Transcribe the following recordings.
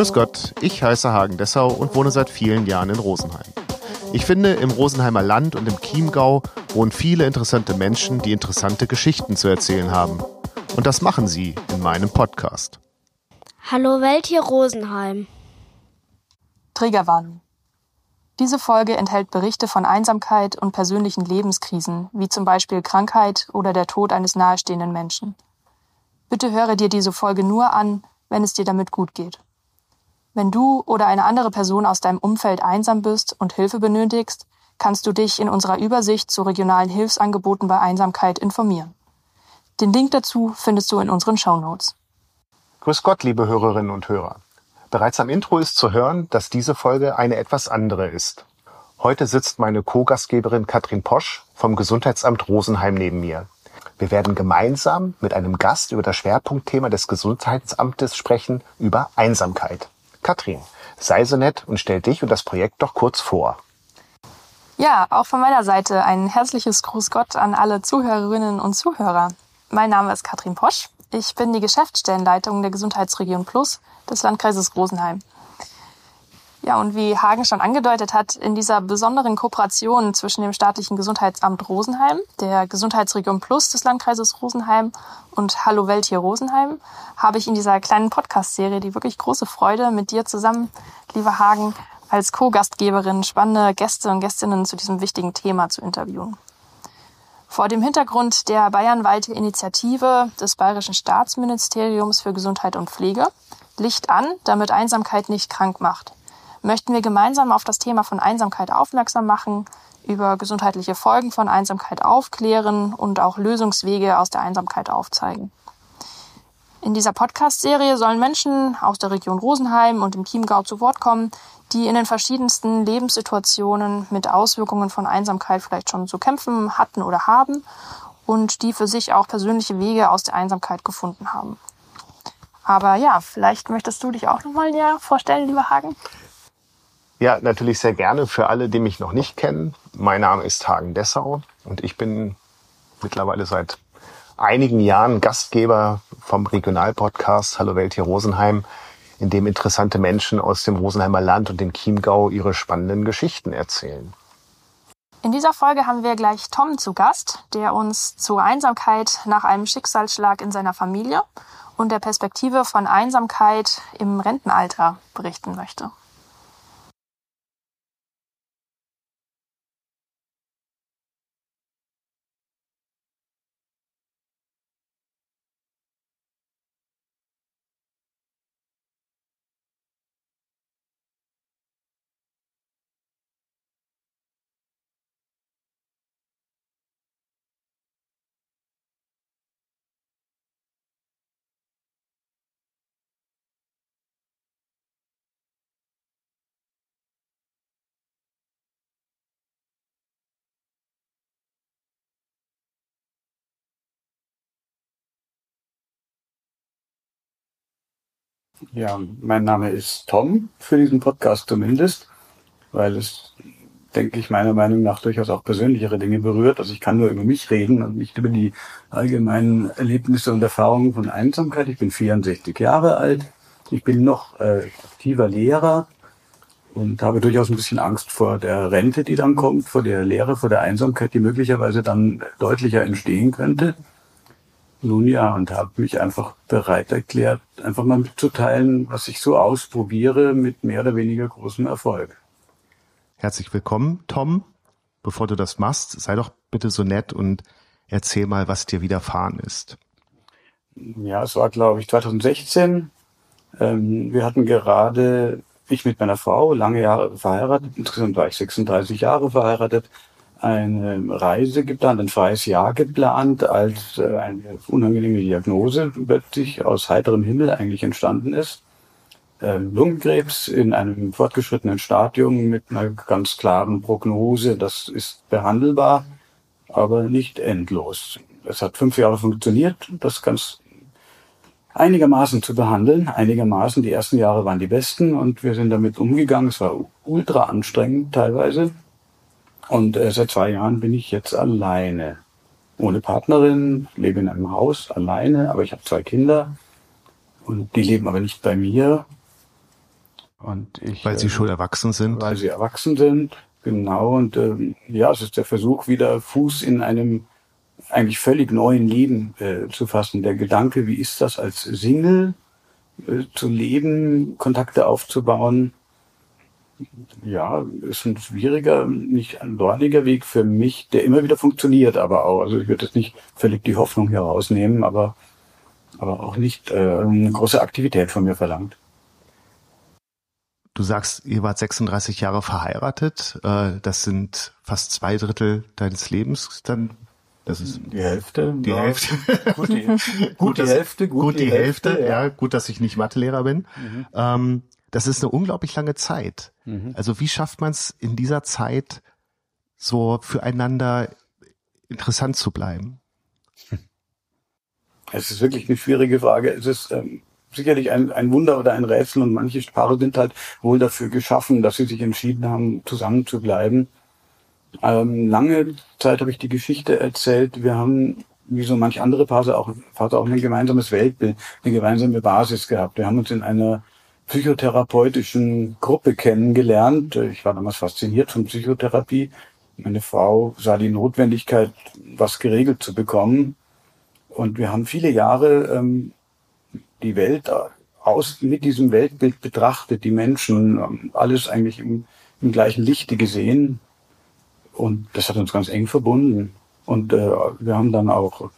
Grüß Gott, ich heiße Hagen Dessau und wohne seit vielen Jahren in Rosenheim. Ich finde, im Rosenheimer Land und im Chiemgau wohnen viele interessante Menschen, die interessante Geschichten zu erzählen haben. Und das machen sie in meinem Podcast. Hallo Welt hier Rosenheim. Triggerwarnung. Diese Folge enthält Berichte von Einsamkeit und persönlichen Lebenskrisen, wie zum Beispiel Krankheit oder der Tod eines nahestehenden Menschen. Bitte höre dir diese Folge nur an, wenn es dir damit gut geht. Wenn du oder eine andere Person aus deinem Umfeld einsam bist und Hilfe benötigst, kannst du dich in unserer Übersicht zu regionalen Hilfsangeboten bei Einsamkeit informieren. Den Link dazu findest du in unseren Show Notes. Grüß Gott, liebe Hörerinnen und Hörer. Bereits am Intro ist zu hören, dass diese Folge eine etwas andere ist. Heute sitzt meine Co-Gastgeberin Katrin Posch vom Gesundheitsamt Rosenheim neben mir. Wir werden gemeinsam mit einem Gast über das Schwerpunktthema des Gesundheitsamtes sprechen, über Einsamkeit. Katrin, sei so nett und stell dich und das Projekt doch kurz vor. Ja, auch von meiner Seite ein herzliches Gruß Gott an alle Zuhörerinnen und Zuhörer. Mein Name ist Katrin Posch. Ich bin die Geschäftsstellenleitung der Gesundheitsregion Plus des Landkreises Rosenheim. Ja, und wie Hagen schon angedeutet hat, in dieser besonderen Kooperation zwischen dem staatlichen Gesundheitsamt Rosenheim, der Gesundheitsregion Plus des Landkreises Rosenheim und Hallo Welt hier Rosenheim, habe ich in dieser kleinen Podcast-Serie die wirklich große Freude, mit dir zusammen, lieber Hagen, als Co-Gastgeberin spannende Gäste und Gästinnen zu diesem wichtigen Thema zu interviewen. Vor dem Hintergrund der bayernweite Initiative des Bayerischen Staatsministeriums für Gesundheit und Pflege Licht an, damit Einsamkeit nicht krank macht möchten wir gemeinsam auf das Thema von Einsamkeit aufmerksam machen, über gesundheitliche Folgen von Einsamkeit aufklären und auch Lösungswege aus der Einsamkeit aufzeigen. In dieser Podcast-Serie sollen Menschen aus der Region Rosenheim und im Chiemgau zu Wort kommen, die in den verschiedensten Lebenssituationen mit Auswirkungen von Einsamkeit vielleicht schon zu kämpfen hatten oder haben und die für sich auch persönliche Wege aus der Einsamkeit gefunden haben. Aber ja, vielleicht möchtest du dich auch nochmal näher vorstellen, lieber Hagen? Ja, natürlich sehr gerne für alle, die mich noch nicht kennen. Mein Name ist Hagen Dessau und ich bin mittlerweile seit einigen Jahren Gastgeber vom Regionalpodcast Hallo Welt hier Rosenheim, in dem interessante Menschen aus dem Rosenheimer Land und dem Chiemgau ihre spannenden Geschichten erzählen. In dieser Folge haben wir gleich Tom zu Gast, der uns zur Einsamkeit nach einem Schicksalsschlag in seiner Familie und der Perspektive von Einsamkeit im Rentenalter berichten möchte. Ja, mein Name ist Tom, für diesen Podcast zumindest, weil es, denke ich, meiner Meinung nach durchaus auch persönlichere Dinge berührt. Also ich kann nur über mich reden und nicht über die allgemeinen Erlebnisse und Erfahrungen von Einsamkeit. Ich bin 64 Jahre alt. Ich bin noch äh, aktiver Lehrer und habe durchaus ein bisschen Angst vor der Rente, die dann kommt, vor der Lehre, vor der Einsamkeit, die möglicherweise dann deutlicher entstehen könnte. Nun ja, und habe mich einfach bereit erklärt, einfach mal mitzuteilen, was ich so ausprobiere mit mehr oder weniger großem Erfolg. Herzlich willkommen, Tom. Bevor du das machst, sei doch bitte so nett und erzähl mal, was dir widerfahren ist. Ja, es war, glaube ich, 2016. Ähm, wir hatten gerade, ich mit meiner Frau, lange Jahre verheiratet. Insgesamt war ich 36 Jahre verheiratet eine Reise geplant, ein freies Jahr geplant, als äh, eine unangenehme Diagnose plötzlich aus heiterem Himmel eigentlich entstanden ist. Ähm, Lungenkrebs in einem fortgeschrittenen Stadium mit einer ganz klaren Prognose, das ist behandelbar, aber nicht endlos. Es hat fünf Jahre funktioniert, das ganz einigermaßen zu behandeln. Einigermaßen, die ersten Jahre waren die besten und wir sind damit umgegangen. Es war ultra anstrengend teilweise. Und äh, seit zwei Jahren bin ich jetzt alleine. Ohne Partnerin, lebe in einem Haus alleine, aber ich habe zwei Kinder und die leben aber nicht bei mir. Und ich, weil sie äh, schon erwachsen sind. Weil sie erwachsen sind, genau. Und äh, ja, es ist der Versuch, wieder Fuß in einem eigentlich völlig neuen Leben äh, zu fassen. Der Gedanke, wie ist das als Single äh, zu leben, Kontakte aufzubauen, ja, ist ein schwieriger, nicht ein dorniger Weg für mich, der immer wieder funktioniert, aber auch. Also ich würde jetzt nicht völlig die Hoffnung herausnehmen, aber, aber auch nicht äh, eine große Aktivität von mir verlangt. Du sagst, ihr wart 36 Jahre verheiratet. Äh, das sind fast zwei Drittel deines Lebens dann das ist die Hälfte. Die ja. Hälfte. gut, die, gut, die Hälfte. Gut, gut die, die Hälfte. Hälfte ja. ja. gut, dass ich nicht Mathelehrer bin. Mhm. Ähm, das ist eine unglaublich lange Zeit. Mhm. Also wie schafft man es in dieser Zeit so füreinander interessant zu bleiben? Es ist wirklich eine schwierige Frage. Es ist ähm, sicherlich ein, ein Wunder oder ein Rätsel und manche Paare sind halt wohl dafür geschaffen, dass sie sich entschieden haben, zusammen zu bleiben. Ähm, lange Zeit habe ich die Geschichte erzählt. Wir haben, wie so manch andere Paare auch, Paare auch ein gemeinsames Weltbild, eine gemeinsame Basis gehabt. Wir haben uns in einer psychotherapeutischen Gruppe kennengelernt. Ich war damals fasziniert von Psychotherapie. Meine Frau sah die Notwendigkeit, was geregelt zu bekommen. Und wir haben viele Jahre ähm, die Welt aus mit diesem Weltbild betrachtet, die Menschen, ähm, alles eigentlich im, im gleichen Lichte gesehen. Und das hat uns ganz eng verbunden. Und äh, wir haben dann auch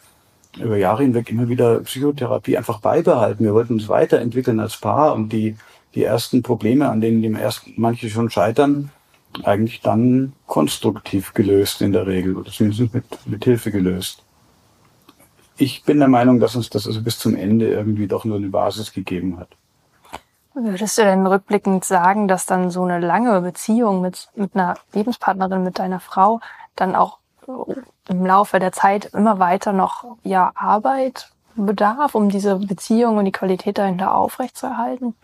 über Jahre hinweg immer wieder Psychotherapie einfach beibehalten. Wir wollten uns weiterentwickeln als Paar und die, die ersten Probleme, an denen die ersten manche schon scheitern, eigentlich dann konstruktiv gelöst in der Regel oder zumindest mit, mit Hilfe gelöst. Ich bin der Meinung, dass uns das also bis zum Ende irgendwie doch nur eine Basis gegeben hat. Würdest du denn rückblickend sagen, dass dann so eine lange Beziehung mit, mit einer Lebenspartnerin, mit deiner Frau, dann auch im Laufe der Zeit immer weiter noch ja Arbeit bedarf, um diese Beziehung und die Qualität dahinter aufrechtzuerhalten?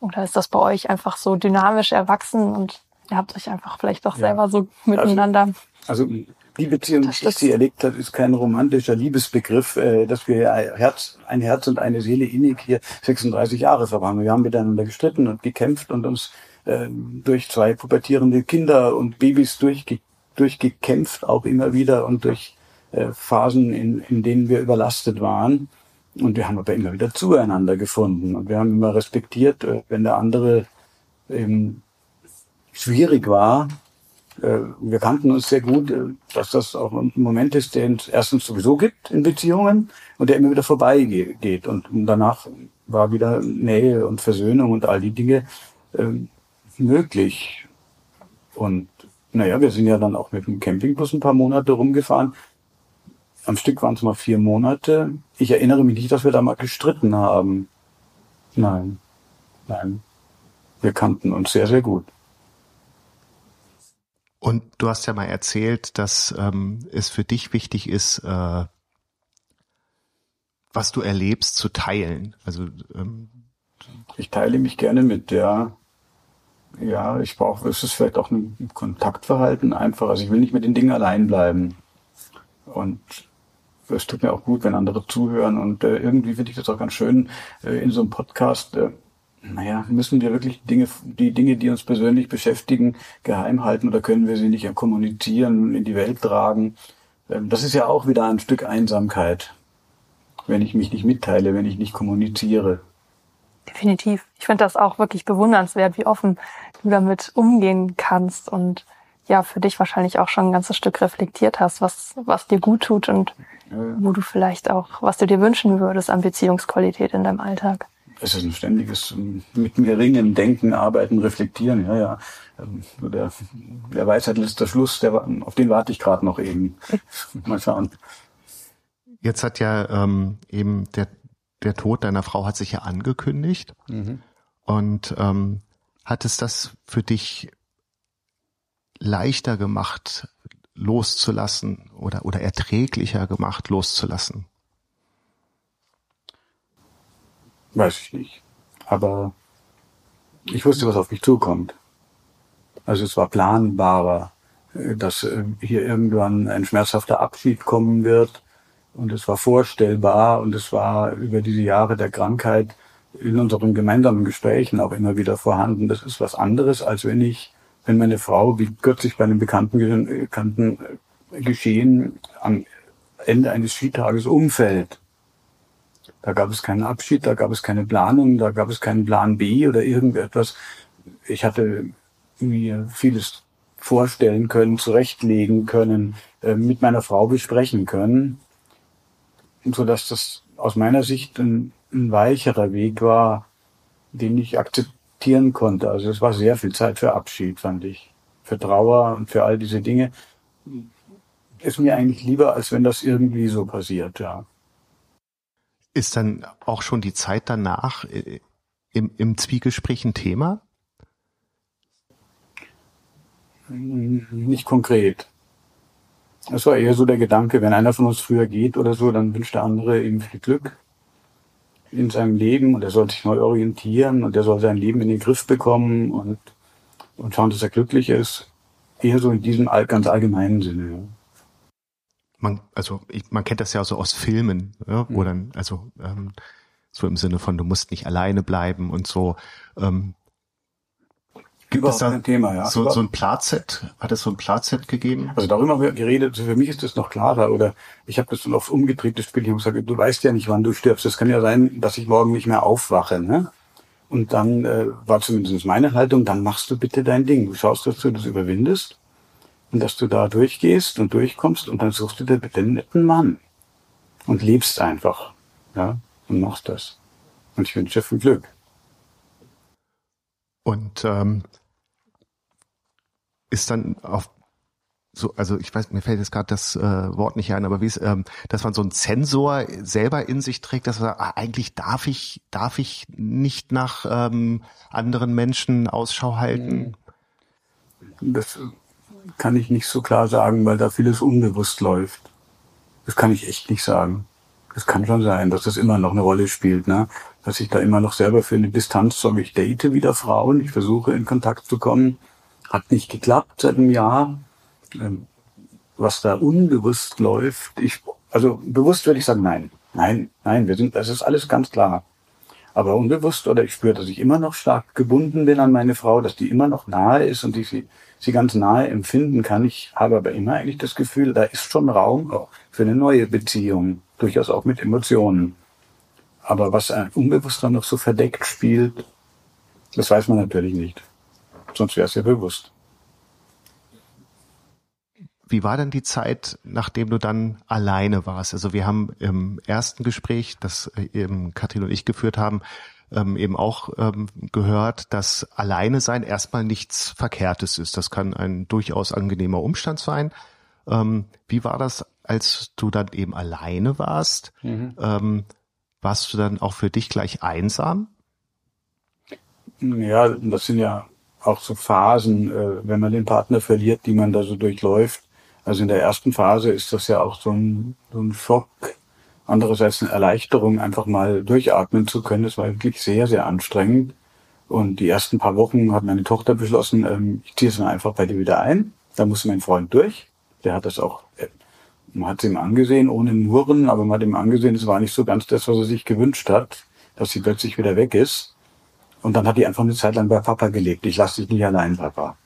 Oder ist das bei euch einfach so dynamisch erwachsen und ihr habt euch einfach vielleicht doch selber ja. so miteinander? Also, also die Beziehung, die ich sie erlebt habe, ist kein romantischer Liebesbegriff, äh, dass wir ein Herz, ein Herz und eine Seele innig hier 36 Jahre verwandeln. Wir haben miteinander gestritten und gekämpft und uns äh, durch zwei pubertierende Kinder und Babys durchge durchgekämpft, auch immer wieder und durch äh, Phasen, in, in denen wir überlastet waren. Und wir haben aber immer wieder zueinander gefunden. Und wir haben immer respektiert, äh, wenn der andere eben schwierig war. Äh, wir kannten uns sehr gut, äh, dass das auch ein Moment ist, den es erstens sowieso gibt in Beziehungen und der immer wieder vorbeigeht. Und danach war wieder Nähe und Versöhnung und all die Dinge äh, möglich. Und naja, wir sind ja dann auch mit dem Campingbus ein paar Monate rumgefahren. Am Stück waren es mal vier Monate. Ich erinnere mich nicht, dass wir da mal gestritten haben. Nein, nein. Wir kannten uns sehr, sehr gut. Und du hast ja mal erzählt, dass ähm, es für dich wichtig ist, äh, was du erlebst, zu teilen. Also ähm, ich teile mich gerne mit, ja. Ja, ich brauche, es ist vielleicht auch ein Kontaktverhalten einfach. Also ich will nicht mit den Dingen allein bleiben. Und es tut mir auch gut, wenn andere zuhören. Und äh, irgendwie finde ich das auch ganz schön äh, in so einem Podcast. Äh, naja, müssen wir wirklich Dinge, die Dinge, die uns persönlich beschäftigen, geheim halten oder können wir sie nicht kommunizieren, in die Welt tragen? Ähm, das ist ja auch wieder ein Stück Einsamkeit, wenn ich mich nicht mitteile, wenn ich nicht kommuniziere. Definitiv. Ich finde das auch wirklich bewundernswert, wie offen du damit umgehen kannst und ja, für dich wahrscheinlich auch schon ein ganzes Stück reflektiert hast, was, was dir gut tut und ja. wo du vielleicht auch, was du dir wünschen würdest an Beziehungsqualität in deinem Alltag. Es ist ein ständiges mit mir ringen, denken, arbeiten, reflektieren, ja, ja. Ähm, der, der Weisheit letzter Schluss, der, auf den warte ich gerade noch eben. Mal schauen. Jetzt hat ja ähm, eben der der Tod deiner Frau hat sich ja angekündigt. Mhm. Und ähm, hat es das für dich leichter gemacht, loszulassen oder, oder erträglicher gemacht, loszulassen? Weiß ich nicht. Aber ich wusste, was auf mich zukommt. Also es war planbarer, äh, dass äh, hier irgendwann ein schmerzhafter Abschied kommen wird und es war vorstellbar und es war über diese Jahre der Krankheit in unseren gemeinsamen Gesprächen auch immer wieder vorhanden. Das ist was anderes, als wenn ich, wenn meine Frau, wie kürzlich bei einem bekannten, bekannten Geschehen am Ende eines Skitages umfällt. Da gab es keinen Abschied, da gab es keine Planung, da gab es keinen Plan B oder irgendetwas. Ich hatte mir vieles vorstellen können, zurechtlegen können, äh, mit meiner Frau besprechen können, so dass das aus meiner Sicht ein, ein weicherer Weg war, den ich akzeptieren konnte. Also es war sehr viel Zeit für Abschied, fand ich. Für Trauer und für all diese Dinge. Ist mir eigentlich lieber, als wenn das irgendwie so passiert, ja. Ist dann auch schon die Zeit danach äh, im, im Zwiegespräch ein Thema? Nicht konkret. Es war eher so der Gedanke, wenn einer von uns früher geht oder so, dann wünscht der andere ihm viel Glück in seinem Leben und er soll sich neu orientieren und er soll sein Leben in den Griff bekommen und, und schauen, dass er glücklich ist. Eher so in diesem ganz allgemeinen Sinne. Man, also ich, man kennt das ja so aus Filmen, ja, wo mhm. dann, also ähm, so im Sinne von, du musst nicht alleine bleiben und so. Ähm, Gibt es da Thema, ja. so, so ein Platset? Hat es so ein Platset gegeben? Also darüber haben wir geredet. Für mich ist das noch klarer. Oder ich habe das dann oft umgedreht, das Spiel. Ich habe gesagt, du weißt ja nicht, wann du stirbst. Es kann ja sein, dass ich morgen nicht mehr aufwache. Ne? Und dann äh, war zumindest meine Haltung, dann machst du bitte dein Ding. Du schaust, dass du das überwindest und dass du da durchgehst und durchkommst und dann suchst du dir bitte einen netten Mann und lebst einfach. Ja, und machst das. Und ich wünsche dir viel Glück. Und ähm, ist dann auf so, also ich weiß, mir fällt jetzt gerade das äh, Wort nicht ein, aber wie es, ähm, dass man so einen Sensor selber in sich trägt, dass man sagt, ah, eigentlich darf ich, darf ich nicht nach ähm, anderen Menschen Ausschau halten. Das kann ich nicht so klar sagen, weil da vieles unbewusst läuft. Das kann ich echt nicht sagen. Das kann schon sein, dass das immer noch eine Rolle spielt, ne? dass ich da immer noch selber für eine Distanz sorge. Ich date wieder Frauen, ich versuche in Kontakt zu kommen. Hat nicht geklappt seit einem Jahr. Ähm, was da unbewusst läuft, ich, also bewusst würde ich sagen, nein, nein, nein, wir sind, das ist alles ganz klar. Aber unbewusst oder ich spüre, dass ich immer noch stark gebunden bin an meine Frau, dass die immer noch nahe ist und ich sie, sie ganz nahe empfinden kann. Ich habe aber immer eigentlich das Gefühl, da ist schon Raum für eine neue Beziehung, durchaus auch mit Emotionen. Aber was ein Unbewusster noch so verdeckt spielt, das weiß man natürlich nicht. Sonst wäre es ja bewusst. Wie war denn die Zeit, nachdem du dann alleine warst? Also wir haben im ersten Gespräch, das äh, eben Katrin und ich geführt haben, ähm, eben auch ähm, gehört, dass alleine sein erstmal nichts Verkehrtes ist. Das kann ein durchaus angenehmer Umstand sein. Ähm, wie war das, als du dann eben alleine warst? Mhm warst du dann auch für dich gleich einsam? Ja, das sind ja auch so Phasen, äh, wenn man den Partner verliert, die man da so durchläuft. Also in der ersten Phase ist das ja auch so ein, so ein Schock. Andererseits eine Erleichterung, einfach mal durchatmen zu können. Das war wirklich sehr, sehr anstrengend. Und die ersten paar Wochen hat meine Tochter beschlossen, ähm, ich ziehe es dann einfach bei dir wieder ein. Da muss mein Freund durch. Der hat das auch äh, man hat es ihm angesehen, ohne Murren, aber man hat ihm angesehen, es war nicht so ganz das, was er sich gewünscht hat, dass sie plötzlich wieder weg ist. Und dann hat die einfach eine Zeit lang bei Papa gelebt. Ich lasse dich nicht allein, Papa.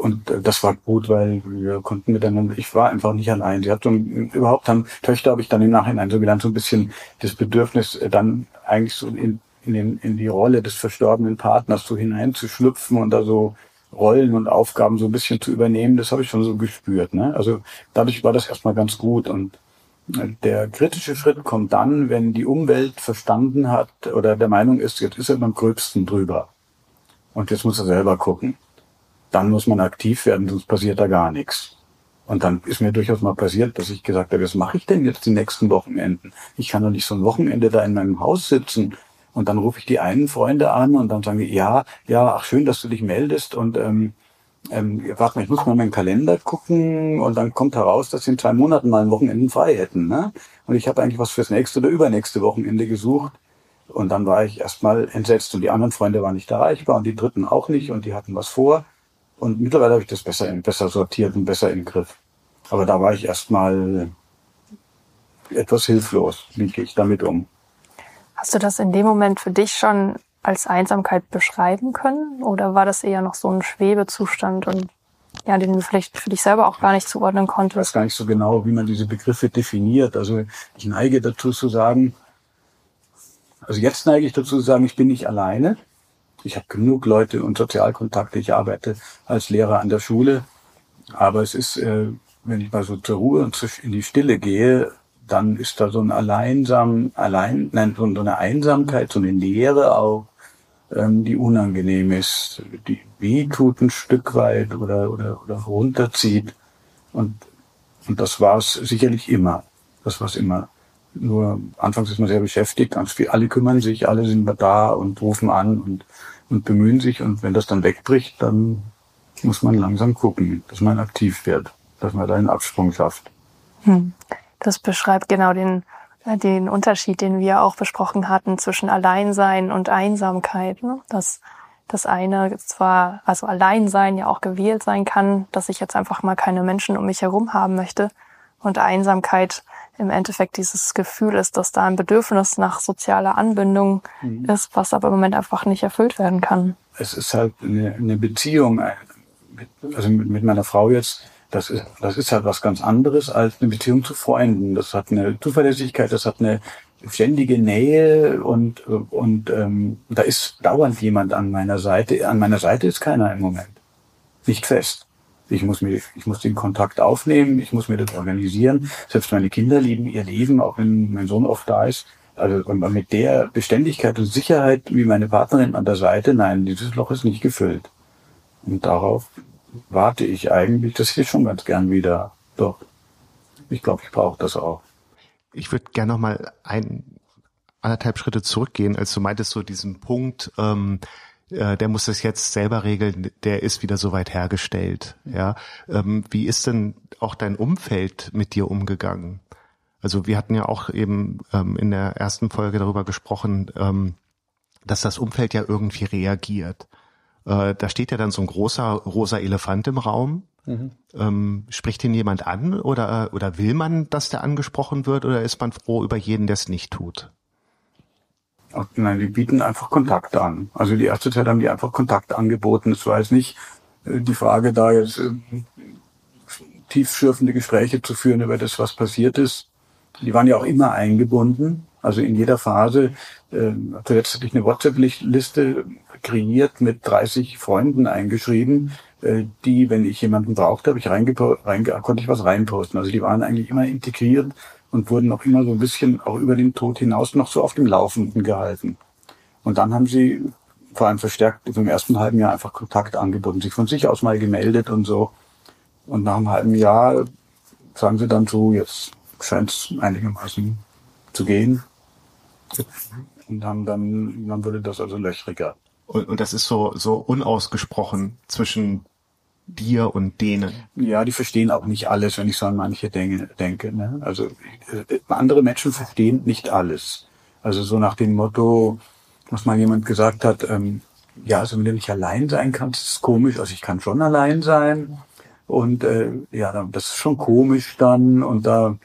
Und äh, das war gut, weil wir konnten miteinander, ich war einfach nicht allein. Sie hat so, überhaupt haben, Töchter habe ich dann im Nachhinein so gelernt, so ein bisschen das Bedürfnis, äh, dann eigentlich so in, in, den, in die Rolle des verstorbenen Partners so hineinzuschlüpfen und da so Rollen und Aufgaben so ein bisschen zu übernehmen, das habe ich schon so gespürt. Ne? Also dadurch war das erstmal ganz gut. Und der kritische Schritt kommt dann, wenn die Umwelt verstanden hat oder der Meinung ist, jetzt ist er beim Gröbsten drüber. Und jetzt muss er selber gucken. Dann muss man aktiv werden, sonst passiert da gar nichts. Und dann ist mir durchaus mal passiert, dass ich gesagt habe, was mache ich denn jetzt die nächsten Wochenenden? Ich kann doch nicht so ein Wochenende da in meinem Haus sitzen und dann rufe ich die einen Freunde an und dann sagen die, ja, ja, ach schön, dass du dich meldest und ähm, ähm, warte mal, ich muss mal meinen Kalender gucken und dann kommt heraus, dass sie in zwei Monaten mal ein Wochenende frei hätten. Ne? Und ich habe eigentlich was fürs nächste oder übernächste Wochenende gesucht. Und dann war ich erstmal entsetzt und die anderen Freunde waren nicht erreichbar und die dritten auch nicht und die hatten was vor. Und mittlerweile habe ich das besser, besser sortiert und besser im Griff. Aber da war ich erstmal etwas hilflos. Wie gehe ich damit um? Hast du das in dem Moment für dich schon als Einsamkeit beschreiben können? Oder war das eher noch so ein Schwebezustand und ja, den du vielleicht für dich selber auch gar nicht zuordnen konntest? Ich weiß gar nicht so genau, wie man diese Begriffe definiert. Also ich neige dazu zu sagen, also jetzt neige ich dazu zu sagen, ich bin nicht alleine. Ich habe genug Leute und Sozialkontakte. Ich arbeite als Lehrer an der Schule. Aber es ist, äh, wenn ich mal so zur Ruhe und in die Stille gehe, dann ist da so ein Alleinsam, allein, nein, so eine Einsamkeit, so eine Leere auch, ähm, die unangenehm ist, die weh tut ein Stück weit oder, oder, oder runterzieht. Und, und das war es sicherlich immer. Das war es immer. Nur anfangs ist man sehr beschäftigt, ganz viel, alle kümmern sich, alle sind da und rufen an und, und bemühen sich. Und wenn das dann wegbricht, dann muss man langsam gucken, dass man aktiv wird, dass man da einen Absprung schafft. Hm. Das beschreibt genau den den Unterschied, den wir auch besprochen hatten zwischen Alleinsein und Einsamkeit. Ne? Dass das eine zwar, also Alleinsein ja auch gewählt sein kann, dass ich jetzt einfach mal keine Menschen um mich herum haben möchte und Einsamkeit im Endeffekt dieses Gefühl ist, dass da ein Bedürfnis nach sozialer Anbindung mhm. ist, was aber im Moment einfach nicht erfüllt werden kann. Es ist halt eine, eine Beziehung, also mit, mit meiner Frau jetzt, das ist, das ist halt was ganz anderes als eine Beziehung zu Freunden. Das hat eine Zuverlässigkeit, das hat eine ständige Nähe und, und ähm, da ist dauernd jemand an meiner Seite. An meiner Seite ist keiner im Moment. Nicht fest. Ich muss mir, ich muss den Kontakt aufnehmen, ich muss mir das organisieren. Selbst meine Kinder lieben ihr Leben, auch wenn mein Sohn oft da ist. Also mit der Beständigkeit und Sicherheit wie meine Partnerin an der Seite, nein, dieses Loch ist nicht gefüllt. Und darauf warte ich eigentlich, das ich schon ganz gern wieder. Doch. Ich glaube, ich brauche das auch. Ich würde gerne noch mal ein anderthalb Schritte zurückgehen, als du meintest so diesen Punkt, ähm, äh, der muss das jetzt selber regeln, der ist wieder so weit hergestellt. Ja, ähm, wie ist denn auch dein Umfeld mit dir umgegangen? Also wir hatten ja auch eben ähm, in der ersten Folge darüber gesprochen, ähm, dass das Umfeld ja irgendwie reagiert. Äh, da steht ja dann so ein großer rosa Elefant im Raum. Mhm. Ähm, spricht ihn jemand an oder, oder will man, dass der angesprochen wird oder ist man froh über jeden, der es nicht tut? Ach, nein, die bieten einfach Kontakte an. Also die erste Zeit haben die einfach Kontakt angeboten. Es war jetzt nicht äh, die Frage, da jetzt äh, tiefschürfende Gespräche zu führen über das, was passiert ist. Die waren ja auch immer eingebunden. Also in jeder Phase. Äh, hatte ich eine WhatsApp-Liste kreiert mit 30 Freunden eingeschrieben, äh, die, wenn ich jemanden brauchte, habe ich reinge konnte ich was reinposten. Also die waren eigentlich immer integriert und wurden auch immer so ein bisschen auch über den Tod hinaus noch so auf dem Laufenden gehalten. Und dann haben sie vor allem verstärkt im ersten halben Jahr einfach Kontakt angeboten, sich von sich aus mal gemeldet und so. Und nach einem halben Jahr sagen sie dann so, jetzt scheint es einigermaßen zu gehen. Und dann, dann, dann würde das also löchriger. Und, und das ist so, so unausgesprochen zwischen dir und denen. Ja, die verstehen auch nicht alles, wenn ich so an manche Dinge denke. Ne? Also äh, andere Menschen verstehen nicht alles. Also so nach dem Motto, was mal jemand gesagt hat, ähm, ja, also wenn du nicht allein sein kannst, ist es komisch. Also ich kann schon allein sein. Und äh, ja, das ist schon komisch dann. Und da,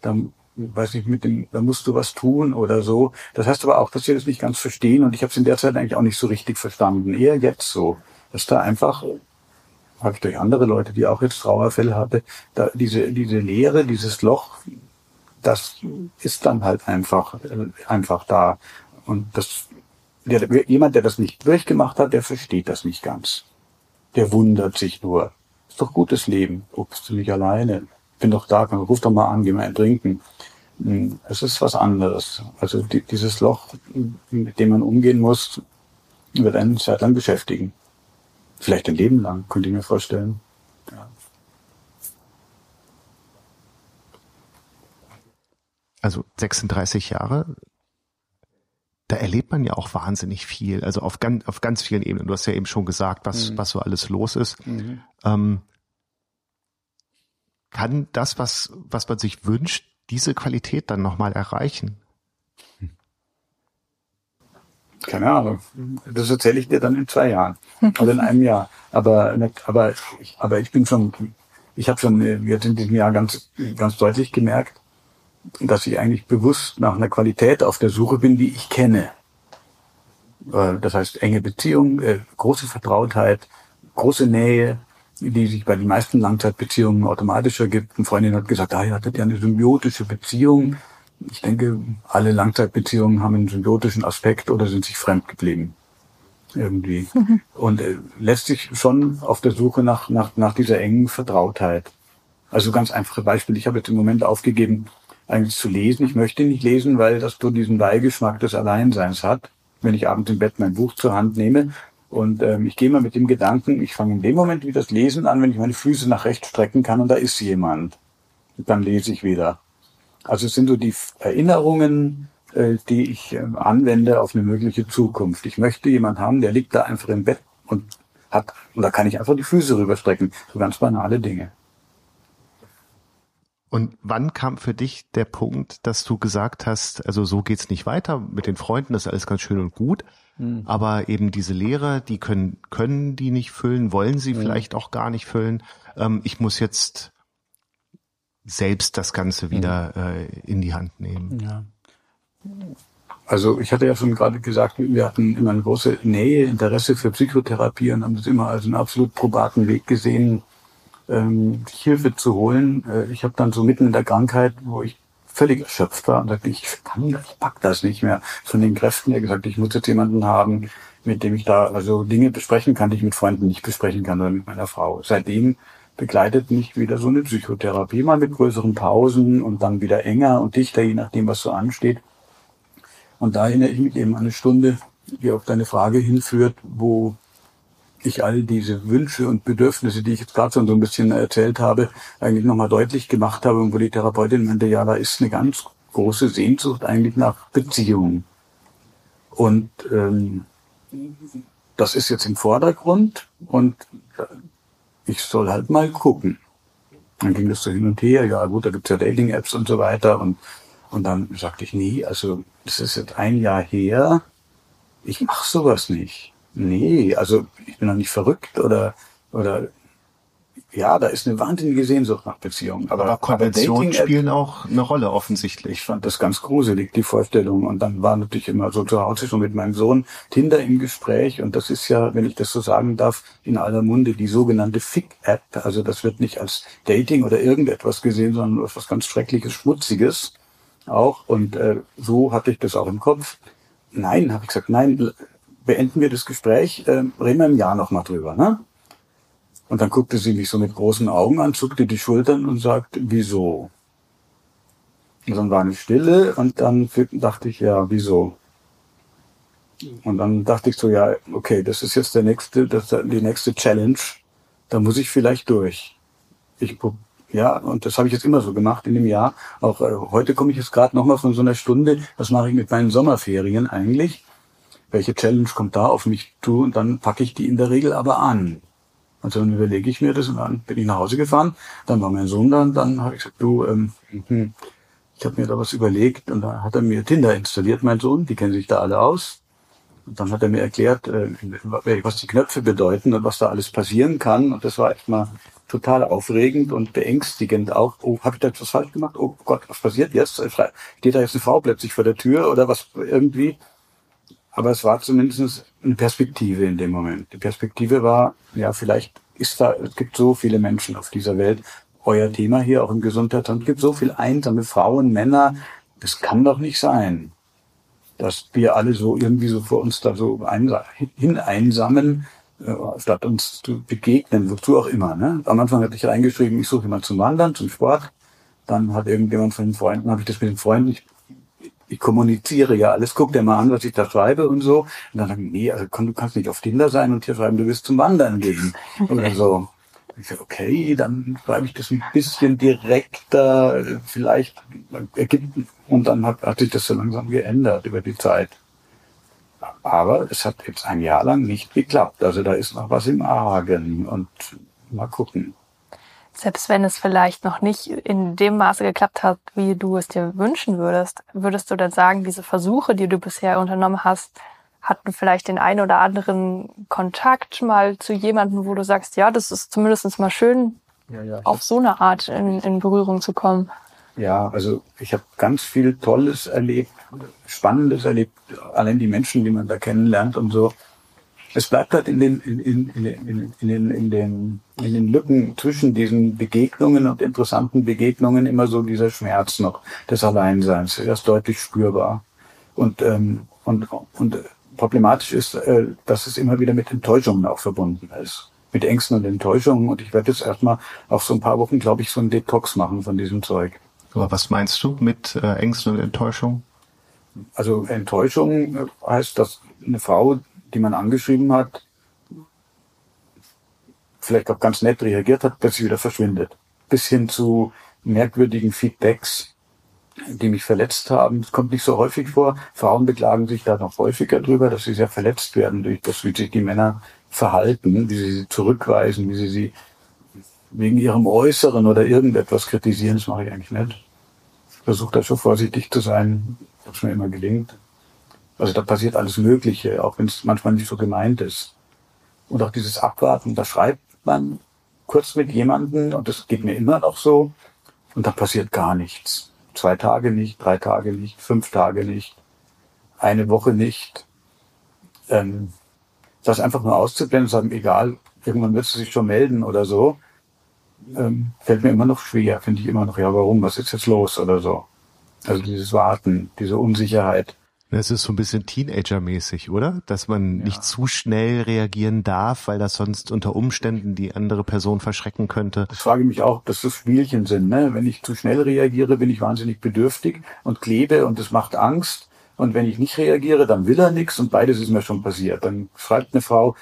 da weiß nicht, mit dem, da musst du was tun oder so. Das heißt aber auch, dass wir das nicht ganz verstehen und ich habe es in der Zeit eigentlich auch nicht so richtig verstanden. Eher jetzt so, dass da einfach, habe ich durch andere Leute, die auch jetzt Trauerfälle hatte, da diese, diese Leere, dieses Loch, das ist dann halt einfach, äh, einfach da. Und das, der, jemand, der das nicht durchgemacht hat, der versteht das nicht ganz. Der wundert sich nur. Ist doch gutes Leben. Oh, bist du nicht alleine? Bin doch da, ruf doch mal an, geh mal ein trinken. Hm, es ist was anderes. Also die, dieses Loch, mit dem man umgehen muss, wird einen Zeit lang beschäftigen. Vielleicht ein Leben lang, könnte ich mir vorstellen. Ja. Also 36 Jahre, da erlebt man ja auch wahnsinnig viel. Also auf ganz, auf ganz vielen Ebenen. Du hast ja eben schon gesagt, was, mhm. was so alles los ist. Mhm. Ähm, kann das, was, was man sich wünscht, diese Qualität dann nochmal erreichen? Keine Ahnung. Das erzähle ich dir dann in zwei Jahren oder in einem Jahr. Aber, aber, aber ich bin schon, ich habe schon jetzt in diesem Jahr ganz, ganz deutlich gemerkt, dass ich eigentlich bewusst nach einer Qualität auf der Suche bin, die ich kenne. Äh, das heißt, enge Beziehung, äh, große Vertrautheit, große Nähe, die sich bei den meisten Langzeitbeziehungen automatisch ergibt. Eine Freundin hat gesagt, ah, ihr hattet ja eine symbiotische Beziehung. Ich denke, alle Langzeitbeziehungen haben einen symbiotischen Aspekt oder sind sich fremd geblieben. Irgendwie. Mhm. Und äh, lässt sich schon auf der Suche nach, nach, nach dieser engen Vertrautheit. Also ganz einfache Beispiele. Ich habe jetzt im Moment aufgegeben, eigentlich zu lesen. Ich möchte nicht lesen, weil das so diesen Beigeschmack des Alleinseins hat, wenn ich abends im Bett mein Buch zur Hand nehme. Und ähm, ich gehe mal mit dem Gedanken, ich fange in dem Moment wieder das Lesen an, wenn ich meine Füße nach rechts strecken kann und da ist jemand. Dann lese ich wieder. Also es sind so die Erinnerungen, äh, die ich äh, anwende auf eine mögliche Zukunft. Ich möchte jemand haben, der liegt da einfach im Bett und hat, und da kann ich einfach die Füße rüberstrecken. So ganz banale Dinge. Und wann kam für dich der Punkt, dass du gesagt hast, also so geht's nicht weiter mit den Freunden, das ist alles ganz schön und gut, mhm. aber eben diese Lehre, die können können die nicht füllen, wollen sie mhm. vielleicht auch gar nicht füllen. Ähm, ich muss jetzt selbst das Ganze wieder mhm. äh, in die Hand nehmen. Ja. Also ich hatte ja schon gerade gesagt, wir hatten immer eine große Nähe, Interesse für Psychotherapie und haben das immer als einen absolut probaten Weg gesehen, ähm, Hilfe zu holen. Äh, ich habe dann so mitten in der Krankheit, wo ich völlig erschöpft war und sagte, ich kann, ich pack das nicht mehr. Von den Kräften her gesagt, ich muss jetzt jemanden haben, mit dem ich da also Dinge besprechen kann, die ich mit Freunden nicht besprechen kann oder mit meiner Frau. Seitdem begleitet mich wieder so eine Psychotherapie, mal mit größeren Pausen und dann wieder enger und dichter, je nachdem, was so ansteht. Und da erinnere ich mich eben an eine Stunde, die auf deine Frage hinführt, wo ich all diese Wünsche und Bedürfnisse, die ich jetzt gerade schon so ein bisschen erzählt habe, eigentlich nochmal deutlich gemacht habe und wo die Therapeutin meinte, ja, da ist eine ganz große Sehnsucht eigentlich nach Beziehungen. Und ähm, das ist jetzt im Vordergrund und ich soll halt mal gucken. Dann ging das so hin und her, ja gut, da gibt's ja Dating-Apps und so weiter und, und dann sagte ich, nee, also das ist jetzt ein Jahr her, ich mach sowas nicht. Nee, also ich bin doch nicht verrückt oder, oder ja, da ist eine wahnsinnige Sehnsucht nach Beziehungen. Aber, aber Konventionen spielen auch eine Rolle offensichtlich. Ich fand das ganz gruselig, die Vorstellung. Und dann war natürlich immer so zu Hause schon mit meinem Sohn Tinder im Gespräch. Und das ist ja, wenn ich das so sagen darf, in aller Munde die sogenannte Fick-App. Also das wird nicht als Dating oder irgendetwas gesehen, sondern als was ganz Schreckliches, Schmutziges auch. Und äh, so hatte ich das auch im Kopf. Nein, habe ich gesagt, nein, beenden wir das Gespräch, äh, reden wir im Jahr noch mal drüber, ne? Und dann guckte sie mich so mit großen Augen an, zuckte die Schultern und sagte, wieso? Und dann war eine Stille und dann dachte ich, ja, wieso? Und dann dachte ich so, ja, okay, das ist jetzt der nächste, das die nächste Challenge. Da muss ich vielleicht durch. Ich ja, und das habe ich jetzt immer so gemacht in dem Jahr. Auch äh, heute komme ich jetzt gerade nochmal von so einer Stunde. Was mache ich mit meinen Sommerferien eigentlich? Welche Challenge kommt da auf mich zu und dann packe ich die in der Regel aber an. Und dann überlege ich mir das und dann bin ich nach Hause gefahren, dann war mein Sohn dann, dann habe ich gesagt, du, ähm, hm, ich habe mir da was überlegt und dann hat er mir Tinder installiert, mein Sohn, die kennen sich da alle aus. Und dann hat er mir erklärt, äh, was die Knöpfe bedeuten und was da alles passieren kann. Und das war echt mal total aufregend und beängstigend auch. Oh, habe ich da etwas falsch gemacht? Oh Gott, was passiert jetzt? Steht da jetzt eine Frau plötzlich vor der Tür oder was irgendwie? Aber es war zumindest eine Perspektive in dem Moment. Die Perspektive war, ja, vielleicht ist da, es gibt so viele Menschen auf dieser Welt. Euer Thema hier auch im Gesundheitsamt, es gibt so viele einsame Frauen, Männer. Das kann doch nicht sein, dass wir alle so irgendwie so vor uns da so hineinsamen, äh, statt uns zu begegnen, wozu auch immer. Ne? Am Anfang hatte ich reingeschrieben, ich suche jemand zum Wandern, zum Sport. Dann hat irgendjemand von den Freunden, habe ich das mit den Freunden, ich ich kommuniziere ja alles, guck dir mal an, was ich da schreibe und so. Und dann sagen, nee, also du kannst nicht auf Tinder sein und hier schreiben, du willst zum Wandern gehen oder so. Ich sage, okay, dann schreibe ich das ein bisschen direkter, vielleicht ergibt, und dann hat, hat sich das so langsam geändert über die Zeit. Aber es hat jetzt ein Jahr lang nicht geklappt. Also da ist noch was im Argen und mal gucken selbst wenn es vielleicht noch nicht in dem Maße geklappt hat, wie du es dir wünschen würdest, würdest du dann sagen, diese Versuche, die du bisher unternommen hast, hatten vielleicht den einen oder anderen Kontakt mal zu jemandem, wo du sagst, ja, das ist zumindest mal schön, ja, ja. auf so eine Art in, in Berührung zu kommen? Ja, also ich habe ganz viel Tolles erlebt, Spannendes erlebt, allein die Menschen, die man da kennenlernt und so. Es bleibt halt in den, in, in, in, in, den, in, den, in den Lücken zwischen diesen Begegnungen und interessanten Begegnungen immer so dieser Schmerz noch des Alleinseins. Er ist deutlich spürbar. Und, ähm, und, und problematisch ist, äh, dass es immer wieder mit Enttäuschungen auch verbunden ist. Mit Ängsten und Enttäuschungen. Und ich werde jetzt erstmal auf so ein paar Wochen, glaube ich, so einen Detox machen von diesem Zeug. Aber was meinst du mit äh, Ängsten und Enttäuschungen? Also Enttäuschung heißt, dass eine Frau, die man angeschrieben hat, vielleicht auch ganz nett reagiert hat, dass sie wieder verschwindet. Bis hin zu merkwürdigen Feedbacks, die mich verletzt haben. Das kommt nicht so häufig vor. Frauen beklagen sich da noch häufiger drüber, dass sie sehr verletzt werden durch das, wie sich die Männer verhalten, wie sie sie zurückweisen, wie sie sie wegen ihrem Äußeren oder irgendetwas kritisieren. Das mache ich eigentlich nicht. Ich versuche da schon vorsichtig zu sein, was mir immer gelingt. Also da passiert alles Mögliche, auch wenn es manchmal nicht so gemeint ist. Und auch dieses Abwarten, da schreibt man kurz mit jemandem und das geht mir immer noch so und da passiert gar nichts. Zwei Tage nicht, drei Tage nicht, fünf Tage nicht, eine Woche nicht. Ähm, das einfach nur auszublenden, sagen, egal, irgendwann wird sie sich schon melden oder so, ähm, fällt mir immer noch schwer, finde ich immer noch, ja, warum, was ist jetzt los oder so. Also dieses Warten, diese Unsicherheit. Es ist so ein bisschen Teenager-mäßig, oder? Dass man ja. nicht zu schnell reagieren darf, weil das sonst unter Umständen die andere Person verschrecken könnte. Das frage ich mich auch, dass das Spielchen sind. Ne? Wenn ich zu schnell reagiere, bin ich wahnsinnig bedürftig und klebe und es macht Angst. Und wenn ich nicht reagiere, dann will er nichts und beides ist mir schon passiert. Dann schreibt eine Frau,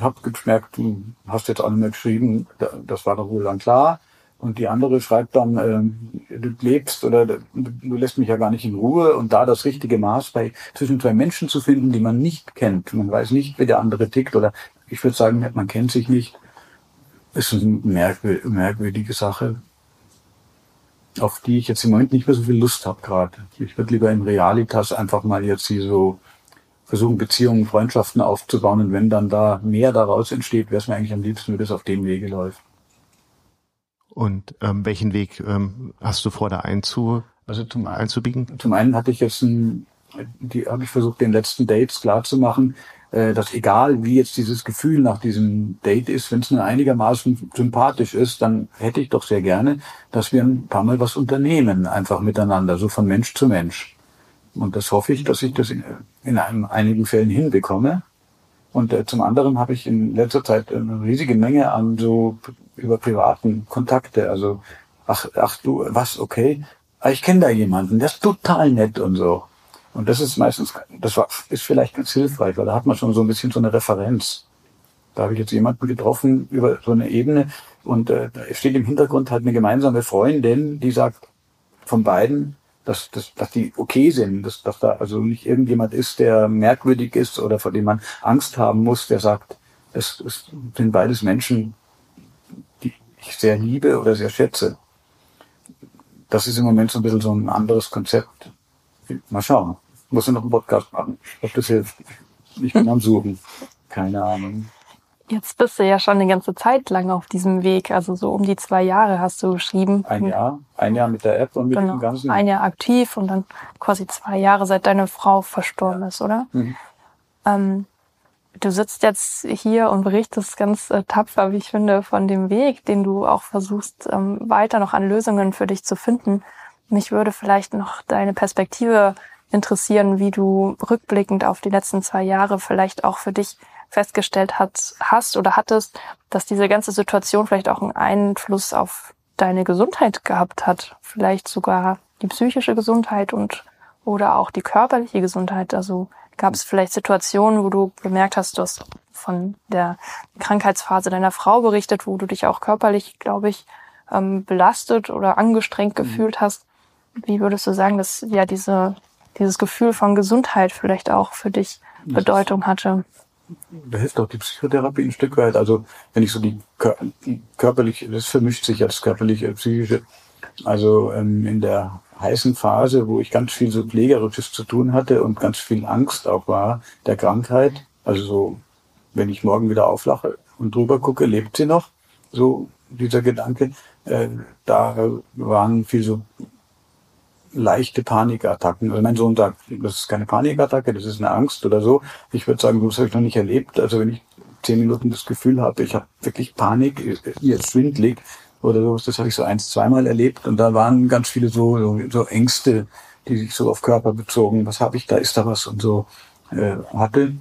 hab gemerkt, du hast jetzt auch nicht mehr geschrieben, das war doch wohl dann klar. Und die andere schreibt dann, ähm, du lebst oder du lässt mich ja gar nicht in Ruhe. Und da das richtige Maß bei zwischen zwei Menschen zu finden, die man nicht kennt, man weiß nicht, wie der andere tickt oder ich würde sagen, man kennt sich nicht, ist eine merkwürdige Sache, auf die ich jetzt im Moment nicht mehr so viel Lust habe gerade. Ich würde lieber in Realitas einfach mal jetzt hier so versuchen, Beziehungen, Freundschaften aufzubauen. Und wenn dann da mehr daraus entsteht, wäre es mir eigentlich am liebsten, wenn das auf dem Wege läuft. Und ähm, welchen Weg ähm, hast du vor, da einzu, also zum, einzubiegen? Zum einen hatte ich jetzt ein, die habe ich versucht, den letzten Dates klarzumachen, äh, dass egal wie jetzt dieses Gefühl nach diesem Date ist, wenn es nur einigermaßen sympathisch ist, dann hätte ich doch sehr gerne, dass wir ein paar Mal was unternehmen, einfach miteinander, so von Mensch zu Mensch. Und das hoffe ich, dass ich das in, in einem, einigen Fällen hinbekomme. Und äh, zum anderen habe ich in letzter Zeit eine riesige Menge an so über privaten Kontakte. Also, ach, ach du, was, okay. Ah, ich kenne da jemanden, der ist total nett und so. Und das ist meistens, das war, ist vielleicht ganz hilfreich, weil da hat man schon so ein bisschen so eine Referenz. Da habe ich jetzt jemanden getroffen über so eine Ebene und äh, da steht im Hintergrund halt eine gemeinsame Freundin, die sagt von beiden, dass, dass, dass die okay sind, dass, dass da also nicht irgendjemand ist, der merkwürdig ist oder vor dem man Angst haben muss, der sagt, es, es sind beides Menschen, ich sehr liebe oder sehr schätze. Das ist im Moment so ein bisschen so ein anderes Konzept. Mal schauen. Muss ja noch einen Podcast machen, ob das hilft. Ich bin am Suchen. Keine Ahnung. Jetzt bist du ja schon eine ganze Zeit lang auf diesem Weg. Also so um die zwei Jahre hast du geschrieben. Ein Jahr. Ein Jahr mit der App und mit genau. dem ganzen. Ein Jahr aktiv und dann quasi zwei Jahre, seit deine Frau verstorben ja. ist, oder? Mhm. Ähm, du sitzt jetzt hier und berichtest ganz äh, tapfer, wie ich finde, von dem Weg, den du auch versuchst, ähm, weiter noch an Lösungen für dich zu finden. Mich würde vielleicht noch deine Perspektive interessieren, wie du rückblickend auf die letzten zwei Jahre vielleicht auch für dich festgestellt hat, hast oder hattest, dass diese ganze Situation vielleicht auch einen Einfluss auf deine Gesundheit gehabt hat. Vielleicht sogar die psychische Gesundheit und oder auch die körperliche Gesundheit. Also Gab es vielleicht Situationen, wo du gemerkt hast, du hast von der Krankheitsphase deiner Frau berichtet, wo du dich auch körperlich, glaube ich, ähm, belastet oder angestrengt mhm. gefühlt hast? Wie würdest du sagen, dass ja diese, dieses Gefühl von Gesundheit vielleicht auch für dich Bedeutung hatte? Da hilft auch die Psychotherapie ein Stück weit. Also wenn ich so die, die körperliche, das vermischt sich als körperliche, psychische. Also ähm, in der heißen Phase, wo ich ganz viel so Pflegerisches zu tun hatte und ganz viel Angst auch war der Krankheit. Also so, wenn ich morgen wieder auflache und drüber gucke, lebt sie noch? So dieser Gedanke. Äh, da waren viel so leichte Panikattacken. Also mein Sohn sagt, das ist keine Panikattacke, das ist eine Angst oder so. Ich würde sagen, das habe ich noch nicht erlebt. Also wenn ich zehn Minuten das Gefühl habe, ich habe wirklich Panik, jetzt schwindlig oder sowas, das habe ich so eins, zweimal erlebt. Und da waren ganz viele so, so, so Ängste, die sich so auf Körper bezogen. Was habe ich da? Ist da was? Und so äh, hatte.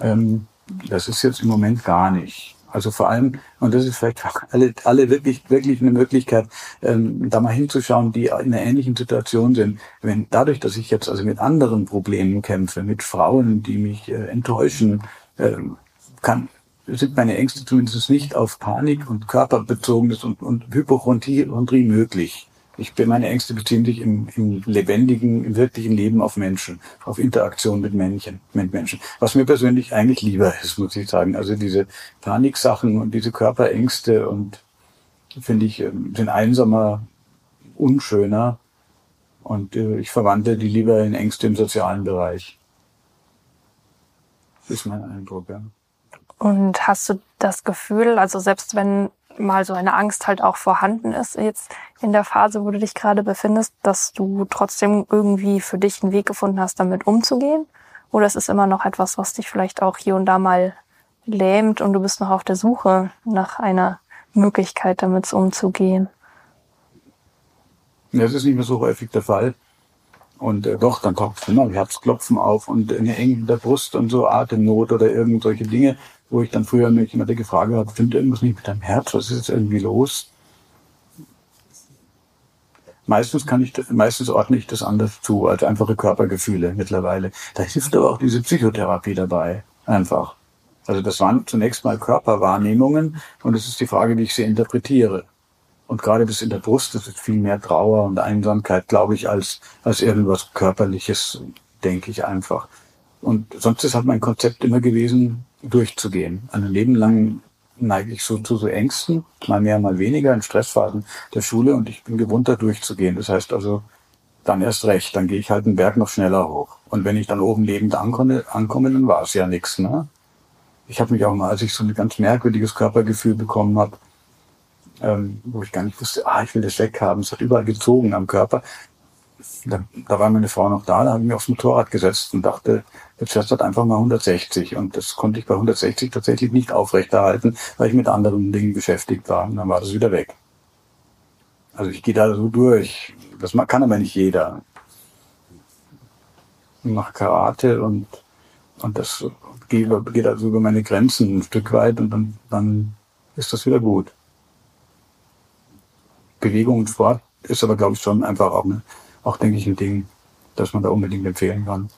Ähm, das ist jetzt im Moment gar nicht. Also vor allem, und das ist vielleicht alle, alle wirklich, wirklich eine Möglichkeit, ähm, da mal hinzuschauen, die in einer ähnlichen Situation sind. Wenn dadurch, dass ich jetzt also mit anderen Problemen kämpfe, mit Frauen, die mich äh, enttäuschen, äh, kann, sind meine Ängste zumindest nicht auf Panik und körperbezogenes und, und Hypochondrie möglich. Ich bin, meine Ängste beziehen sich im, im lebendigen, im wirklichen Leben auf Menschen, auf Interaktion mit Menschen, mit Menschen. Was mir persönlich eigentlich lieber ist, muss ich sagen. Also diese Paniksachen und diese Körperängste und finde ich, ähm, sind einsamer, unschöner. Und äh, ich verwandle die lieber in Ängste im sozialen Bereich. Das ist mein Eindruck, ja. Und hast du das Gefühl, also selbst wenn mal so eine Angst halt auch vorhanden ist, jetzt in der Phase, wo du dich gerade befindest, dass du trotzdem irgendwie für dich einen Weg gefunden hast, damit umzugehen? Oder ist es immer noch etwas, was dich vielleicht auch hier und da mal lähmt und du bist noch auf der Suche nach einer Möglichkeit, damit umzugehen? Ja, das ist nicht mehr so häufig der Fall. Und äh, doch, dann taucht immer Herzklopfen auf und eine Enge in der Brust und so Atemnot oder irgend solche Dinge wo ich dann früher mich immer gefragt habe, stimmt irgendwas nicht mit deinem Herz, was ist jetzt irgendwie los? Meistens kann ich, meistens ordne ich das anders zu, als einfache Körpergefühle mittlerweile. Da hilft aber auch diese Psychotherapie dabei. Einfach. Also das waren zunächst mal Körperwahrnehmungen und es ist die Frage, wie ich sie interpretiere. Und gerade das in der Brust, das ist viel mehr Trauer und Einsamkeit, glaube ich, als, als irgendwas Körperliches, denke ich einfach. Und sonst ist halt mein Konzept immer gewesen, durchzugehen. Ein Leben lang neige ich so zu so Ängsten, mal mehr, mal weniger in Stressphasen der Schule und ich bin gewohnt, da durchzugehen. Das heißt also, dann erst recht, dann gehe ich halt den Berg noch schneller hoch. Und wenn ich dann oben lebend ankomme, ankomme dann war es ja nichts. Ne? Ich habe mich auch mal, als ich so ein ganz merkwürdiges Körpergefühl bekommen habe, ähm, wo ich gar nicht wusste, ah, ich will das weghaben. Es hat überall gezogen am Körper da, da war meine Frau noch da, da habe ich mich aufs Motorrad gesetzt und dachte, jetzt fährst du halt einfach mal 160. Und das konnte ich bei 160 tatsächlich nicht aufrechterhalten, weil ich mit anderen Dingen beschäftigt war. Und dann war das wieder weg. Also ich gehe da so durch. Das kann aber nicht jeder. Ich mache Karate und, und das geht, geht also über meine Grenzen ein Stück weit und dann, dann ist das wieder gut. Bewegung und Sport ist aber, glaube ich, schon einfach auch eine auch, denke ich, ein Ding, das man da unbedingt empfehlen kann.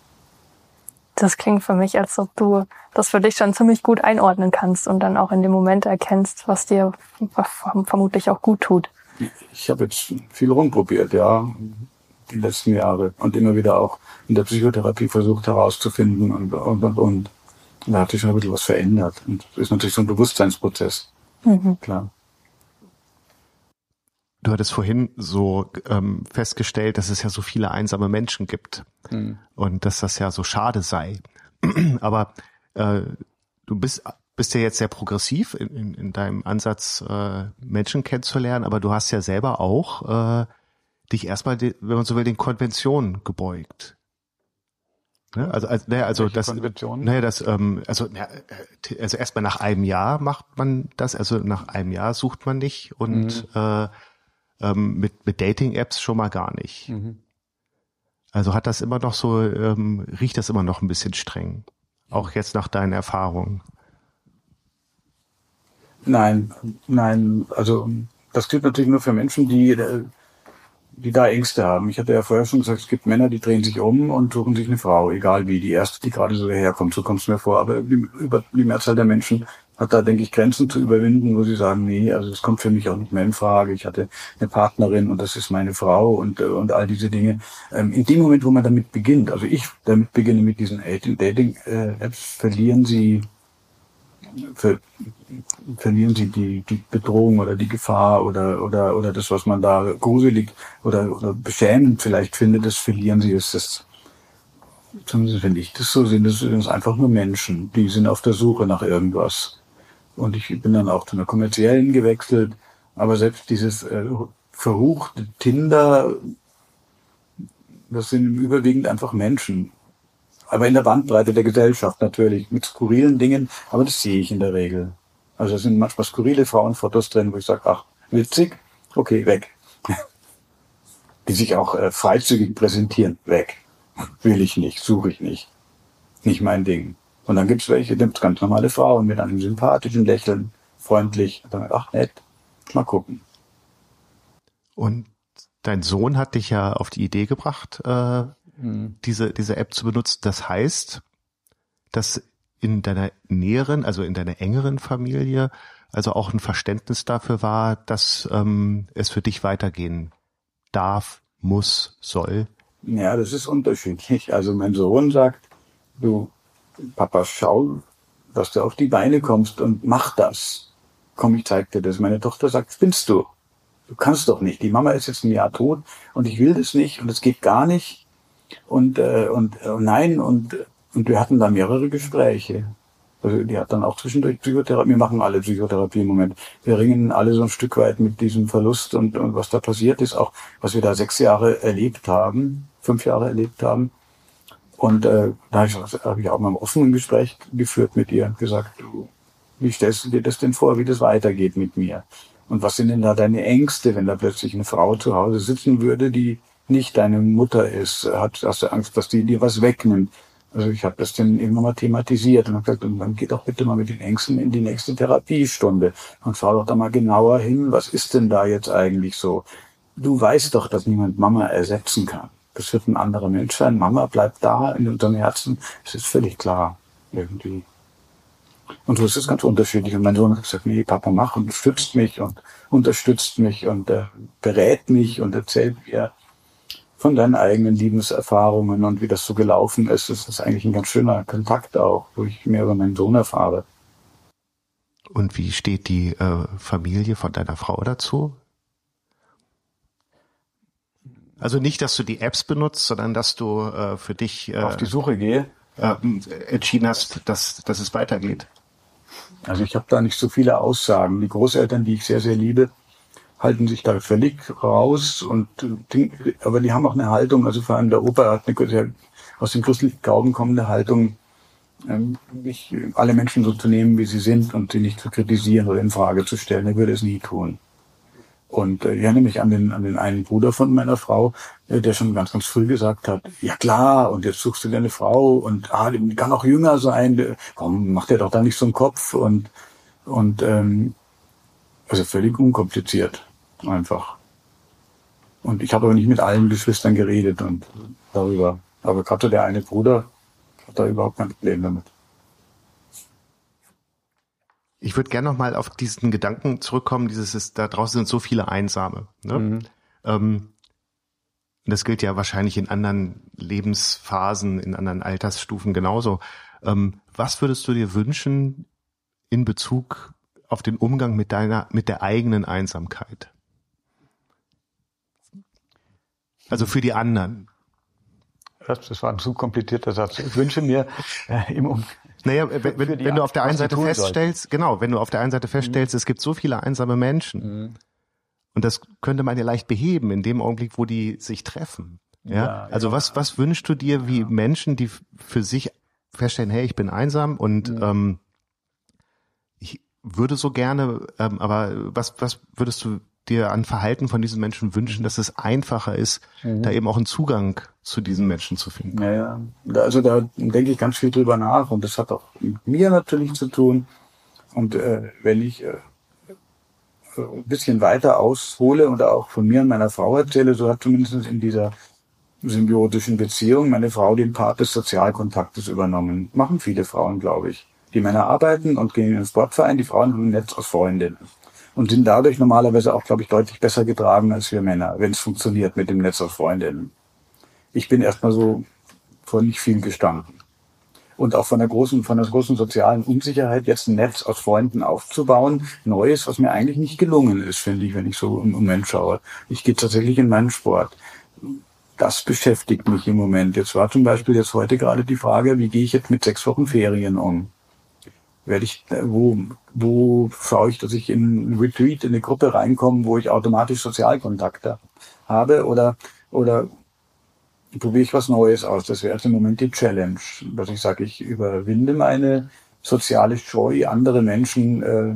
Das klingt für mich, als ob du das für dich schon ziemlich gut einordnen kannst und dann auch in dem Moment erkennst, was dir vermutlich auch gut tut. Ich habe jetzt viel rumprobiert, ja, die letzten Jahre und immer wieder auch in der Psychotherapie versucht herauszufinden und, und, und, und. Da hat sich schon ein bisschen was verändert. Und das ist natürlich so ein Bewusstseinsprozess. Mhm. Klar. Du hattest vorhin so ähm, festgestellt, dass es ja so viele einsame Menschen gibt mhm. und dass das ja so schade sei. Aber äh, du bist bist ja jetzt sehr progressiv in, in, in deinem Ansatz, äh, Menschen kennenzulernen, aber du hast ja selber auch äh, dich erstmal, wenn man so will, den Konventionen gebeugt. Ne? Also, also, ne, also das, naja, das, ähm, also, ja, also erstmal nach einem Jahr macht man das, also nach einem Jahr sucht man nicht und mhm. äh, ähm, mit, mit Dating-Apps schon mal gar nicht. Mhm. Also hat das immer noch so, ähm, riecht das immer noch ein bisschen streng. Auch jetzt nach deinen Erfahrungen. Nein, nein, also das gilt natürlich nur für Menschen, die, die da Ängste haben. Ich hatte ja vorher schon gesagt, es gibt Männer, die drehen sich um und suchen sich eine Frau, egal wie, die erste, die gerade so herkommt, so kommt es mir vor. Aber die, über die Mehrzahl der Menschen hat da, denke ich, Grenzen zu überwinden, wo sie sagen, nee, also das kommt für mich auch nicht mehr in Frage. Ich hatte eine Partnerin und das ist meine Frau und, äh, und all diese Dinge. Ähm, in dem Moment, wo man damit beginnt, also ich damit beginne mit diesen Dating-Apps, verlieren sie ver, verlieren sie die, die Bedrohung oder die Gefahr oder, oder, oder das, was man da gruselig oder, oder beschämend vielleicht findet, das verlieren sie. Das ist zumindest wenn ich das so sehe, das sind einfach nur Menschen, die sind auf der Suche nach irgendwas. Und ich bin dann auch zu einer kommerziellen gewechselt. Aber selbst dieses äh, verruchte Tinder Das sind überwiegend einfach Menschen. Aber in der Bandbreite der Gesellschaft natürlich, mit skurrilen Dingen, aber das sehe ich in der Regel. Also es sind manchmal skurrile Frauenfotos drin, wo ich sage, ach, witzig, okay, weg. Die sich auch äh, freizügig präsentieren, weg. Will ich nicht, suche ich nicht. Nicht mein Ding. Und dann gibt's welche, gibt's ganz normale Frauen mit einem sympathischen Lächeln, freundlich. Und dann, ach nett, mal gucken. Und dein Sohn hat dich ja auf die Idee gebracht, äh, mhm. diese, diese App zu benutzen. Das heißt, dass in deiner näheren, also in deiner engeren Familie, also auch ein Verständnis dafür war, dass ähm, es für dich weitergehen darf, muss, soll? Ja, das ist unterschiedlich. Also mein Sohn sagt, du, Papa, schau, dass du auf die Beine kommst und mach das. Komm, ich zeig dir das. Meine Tochter sagt, spinnst du? Du kannst doch nicht. Die Mama ist jetzt ein Jahr tot und ich will das nicht und es geht gar nicht. Und, äh, und äh, nein, und, und wir hatten da mehrere Gespräche. Also die hat dann auch zwischendurch Psychotherapie, wir machen alle Psychotherapie im Moment. Wir ringen alle so ein Stück weit mit diesem Verlust und, und was da passiert ist, auch was wir da sechs Jahre erlebt haben, fünf Jahre erlebt haben. Und äh, da habe ich, auch mal ein offenen Gespräch geführt mit ihr und gesagt, du, wie stellst du dir das denn vor, wie das weitergeht mit mir? Und was sind denn da deine Ängste, wenn da plötzlich eine Frau zu Hause sitzen würde, die nicht deine Mutter ist? Hat, hast du Angst, dass die dir was wegnimmt? Also ich habe das dann irgendwann mal thematisiert und habe gesagt, und dann geht doch bitte mal mit den Ängsten in die nächste Therapiestunde und schau doch da mal genauer hin, was ist denn da jetzt eigentlich so? Du weißt doch, dass niemand Mama ersetzen kann. Das wird ein anderer Mensch sein. Mama bleibt da in unserem Herzen. Es ist völlig klar, irgendwie. Und so ist es ganz unterschiedlich. Und mein Sohn hat gesagt, nee, Papa, mach und stützt mich und unterstützt mich und äh, berät mich und erzählt mir, von deinen eigenen Liebenserfahrungen und wie das so gelaufen ist. Das ist eigentlich ein ganz schöner Kontakt auch, wo ich mehr über meinen Sohn erfahre. Und wie steht die äh, Familie von deiner Frau dazu? Also nicht, dass du die Apps benutzt, sondern dass du äh, für dich äh, auf die Suche gehe, äh, entschieden hast, dass, dass es weitergeht. Also ich habe da nicht so viele Aussagen. Die Großeltern, die ich sehr, sehr liebe, halten sich da völlig raus und aber die haben auch eine Haltung, also vor allem der Opa hat eine sehr aus dem christlichen Glauben kommende Haltung, ähm, nicht alle Menschen so zu nehmen, wie sie sind und sie nicht zu kritisieren oder in Frage zu stellen. Er würde es nie tun. Und äh, ich erinnere mich an den, an den einen Bruder von meiner Frau, äh, der schon ganz, ganz früh gesagt hat, ja klar, und jetzt suchst du dir eine Frau und ah, die kann auch jünger sein, komm, mach dir doch da nicht so einen Kopf und, und ähm, also völlig unkompliziert einfach. Und ich habe aber nicht mit allen Geschwistern geredet und darüber. Aber gerade der eine Bruder hat da überhaupt kein Problem damit. Ich würde gerne noch mal auf diesen Gedanken zurückkommen, dieses ist, da draußen sind so viele Einsame. Ne? Mhm. Ähm, das gilt ja wahrscheinlich in anderen Lebensphasen, in anderen Altersstufen genauso. Ähm, was würdest du dir wünschen in Bezug auf den Umgang mit deiner, mit der eigenen Einsamkeit? Also für die anderen. Das war ein zu komplizierter Satz. Ich wünsche mir äh, im um naja, wenn, wenn, du auf der einen Seite feststellst, sollten. genau, wenn du auf der einen Seite feststellst, mhm. es gibt so viele einsame Menschen. Mhm. Und das könnte man ja leicht beheben in dem Augenblick, wo die sich treffen. Ja, ja also ja. was was wünschst du dir, wie ja. Menschen, die für sich feststellen, hey, ich bin einsam und mhm. ähm, ich würde so gerne, ähm, aber was was würdest du dir an Verhalten von diesen Menschen wünschen, dass es einfacher ist, mhm. da eben auch einen Zugang zu diesen Menschen zu finden? Ja, ja. Also da denke ich ganz viel drüber nach und das hat auch mit mir natürlich zu tun. Und äh, wenn ich äh, ein bisschen weiter aushole und auch von mir und meiner Frau erzähle, so hat zumindest in dieser symbiotischen Beziehung meine Frau den Part des Sozialkontaktes übernommen. Machen viele Frauen, glaube ich. Die Männer arbeiten und gehen in den Sportverein, die Frauen haben ein Netz aus Freundinnen und sind dadurch normalerweise auch, glaube ich, deutlich besser getragen als wir Männer, wenn es funktioniert mit dem Netz aus Freundinnen. Ich bin erstmal so vor nicht viel gestanden. Und auch von der großen, von der großen sozialen Unsicherheit, jetzt ein Netz aus Freunden aufzubauen, Neues, was mir eigentlich nicht gelungen ist, finde ich, wenn ich so im Moment schaue. Ich gehe tatsächlich in meinen Sport. Das beschäftigt mich im Moment. Jetzt war zum Beispiel jetzt heute gerade die Frage, wie gehe ich jetzt mit sechs Wochen Ferien um? Werde ich, äh, wo, wo schaue ich, dass ich in Retreat, in eine Gruppe reinkomme, wo ich automatisch Sozialkontakte habe oder, oder probiere ich was Neues aus. Das wäre jetzt im Moment die Challenge, dass ich sage, ich überwinde meine soziale Scheu, andere Menschen äh,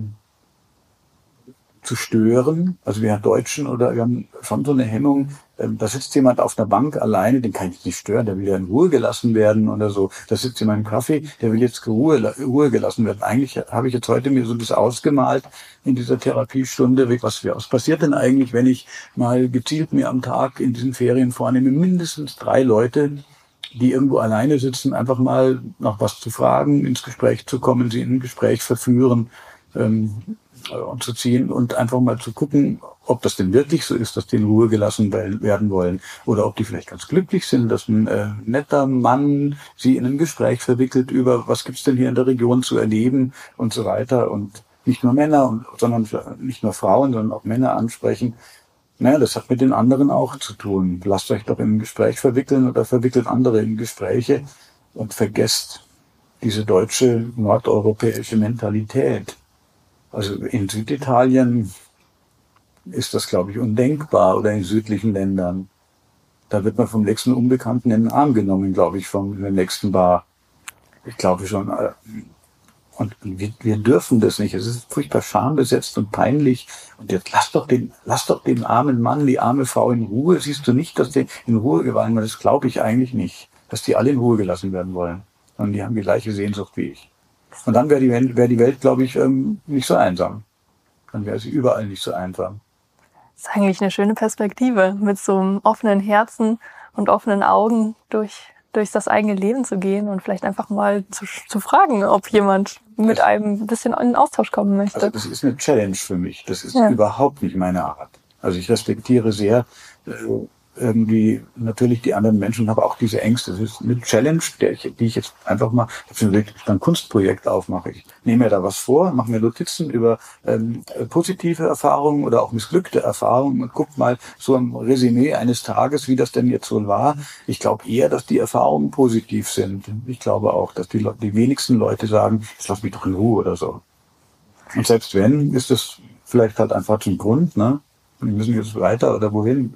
zu stören. Also wir Deutschen oder wir haben schon so eine Hemmung, ähm, da sitzt jemand auf einer Bank alleine, den kann ich nicht stören, der will ja in Ruhe gelassen werden oder so. Da sitzt jemand im Kaffee, der will jetzt Ruhe, Ruhe gelassen werden. Eigentlich habe ich jetzt heute mir so das ausgemalt in dieser Therapiestunde, was, was passiert denn eigentlich, wenn ich mal gezielt mir am Tag in diesen Ferien vornehme, mindestens drei Leute, die irgendwo alleine sitzen, einfach mal nach was zu fragen, ins Gespräch zu kommen, sie in ein Gespräch verführen, ähm, und zu ziehen und einfach mal zu gucken, ob das denn wirklich so ist, dass die in Ruhe gelassen werden wollen oder ob die vielleicht ganz glücklich sind, dass ein äh, netter Mann sie in ein Gespräch verwickelt über, was gibt's denn hier in der Region zu erleben und so weiter und nicht nur Männer, sondern nicht nur Frauen, sondern auch Männer ansprechen. Naja, das hat mit den anderen auch zu tun. Lasst euch doch in ein Gespräch verwickeln oder verwickelt andere in Gespräche und vergesst diese deutsche nordeuropäische Mentalität also in Süditalien ist das, glaube ich, undenkbar oder in südlichen Ländern. Da wird man vom nächsten Unbekannten in den Arm genommen, glaube ich, vom nächsten Bar. Ich glaube schon. Äh, und wir, wir dürfen das nicht. Es ist furchtbar schambesetzt und peinlich. Und jetzt lass doch den, lass doch den armen Mann, die arme Frau in Ruhe. Siehst du nicht, dass die in Ruhe gewalten werden? Das glaube ich eigentlich nicht. Dass die alle in Ruhe gelassen werden wollen. Und die haben die gleiche Sehnsucht wie ich. Und dann wäre die Welt, wär die Welt, glaube ich, ähm, nicht so einsam. Dann wäre sie überall nicht so einsam. Das ist eigentlich eine schöne Perspektive, mit so einem offenen Herzen und offenen Augen durch, durch das eigene Leben zu gehen und vielleicht einfach mal zu, zu fragen, ob jemand mit das, einem ein bisschen in den Austausch kommen möchte. Also das ist eine Challenge für mich. Das ist ja. überhaupt nicht meine Art. Also ich respektiere sehr äh, irgendwie natürlich die anderen Menschen haben auch diese Ängste. Das ist eine Challenge, ich, die ich jetzt einfach mal, ich habe ein Kunstprojekt aufmache. Ich nehme mir da was vor, mache mir Notizen über ähm, positive Erfahrungen oder auch missglückte Erfahrungen und guck mal so ein Resümee eines Tages, wie das denn jetzt so war. Ich glaube eher, dass die Erfahrungen positiv sind. Ich glaube auch, dass die, die wenigsten Leute sagen, jetzt lass mich doch in Ruhe oder so. Und selbst wenn, ist das vielleicht halt einfach zum Grund, ne? Wir müssen jetzt weiter oder wohin?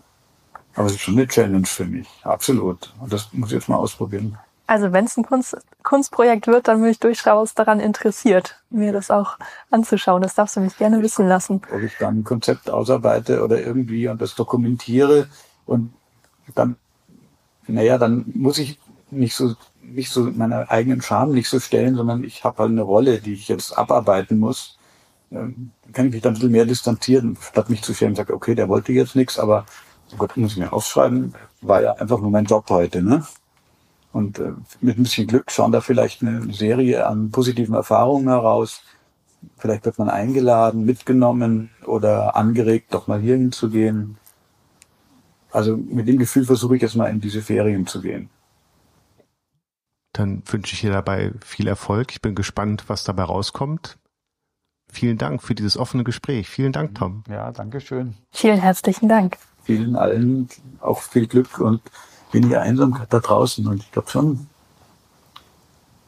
Aber es ist schon eine Challenge für mich, absolut. Und das muss ich jetzt mal ausprobieren. Also wenn es ein Kunst, Kunstprojekt wird, dann bin ich durchaus daran interessiert, mir das auch anzuschauen. Das darfst du mich gerne wissen lassen. Ob ich dann ein Konzept ausarbeite oder irgendwie und das dokumentiere und dann, naja, dann muss ich nicht so nicht so meiner eigenen Scham nicht so stellen, sondern ich habe halt eine Rolle, die ich jetzt abarbeiten muss. Ähm, kann ich mich dann ein bisschen mehr distanzieren, statt mich zu schämen und sagen, okay, der wollte jetzt nichts, aber oh Gott, muss ich mir aufschreiben, war ja einfach nur mein Job heute, ne? Und äh, mit ein bisschen Glück schauen da vielleicht eine Serie an positiven Erfahrungen heraus. Vielleicht wird man eingeladen, mitgenommen oder angeregt, doch mal hier hinzugehen. Also mit dem Gefühl versuche ich jetzt mal in diese Ferien zu gehen. Dann wünsche ich dir dabei viel Erfolg. Ich bin gespannt, was dabei rauskommt. Vielen Dank für dieses offene Gespräch. Vielen Dank, Tom. Ja, danke schön. Vielen herzlichen Dank vielen allen auch viel Glück und weniger Einsamkeit da draußen. Und ich glaube schon,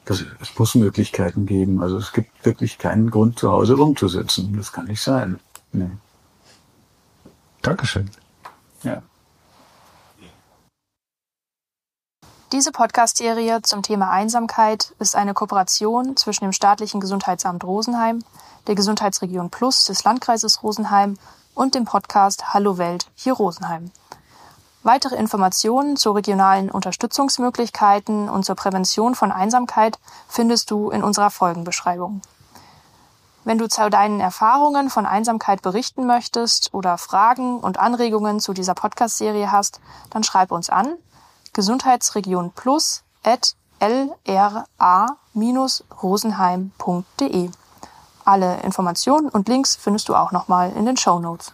dass es muss Möglichkeiten geben. Also es gibt wirklich keinen Grund, zu Hause rumzusitzen. Das kann nicht sein. Nee. Dankeschön. Ja. Diese Podcast-Serie zum Thema Einsamkeit ist eine Kooperation zwischen dem staatlichen Gesundheitsamt Rosenheim, der Gesundheitsregion Plus des Landkreises Rosenheim und dem Podcast Hallo Welt hier Rosenheim. Weitere Informationen zu regionalen Unterstützungsmöglichkeiten und zur Prävention von Einsamkeit findest du in unserer Folgenbeschreibung. Wenn du zu deinen Erfahrungen von Einsamkeit berichten möchtest oder Fragen und Anregungen zu dieser Podcast-Serie hast, dann schreib uns an Gesundheitsregion Plus at lra-rosenheim.de. Alle Informationen und Links findest du auch nochmal in den Show Notes.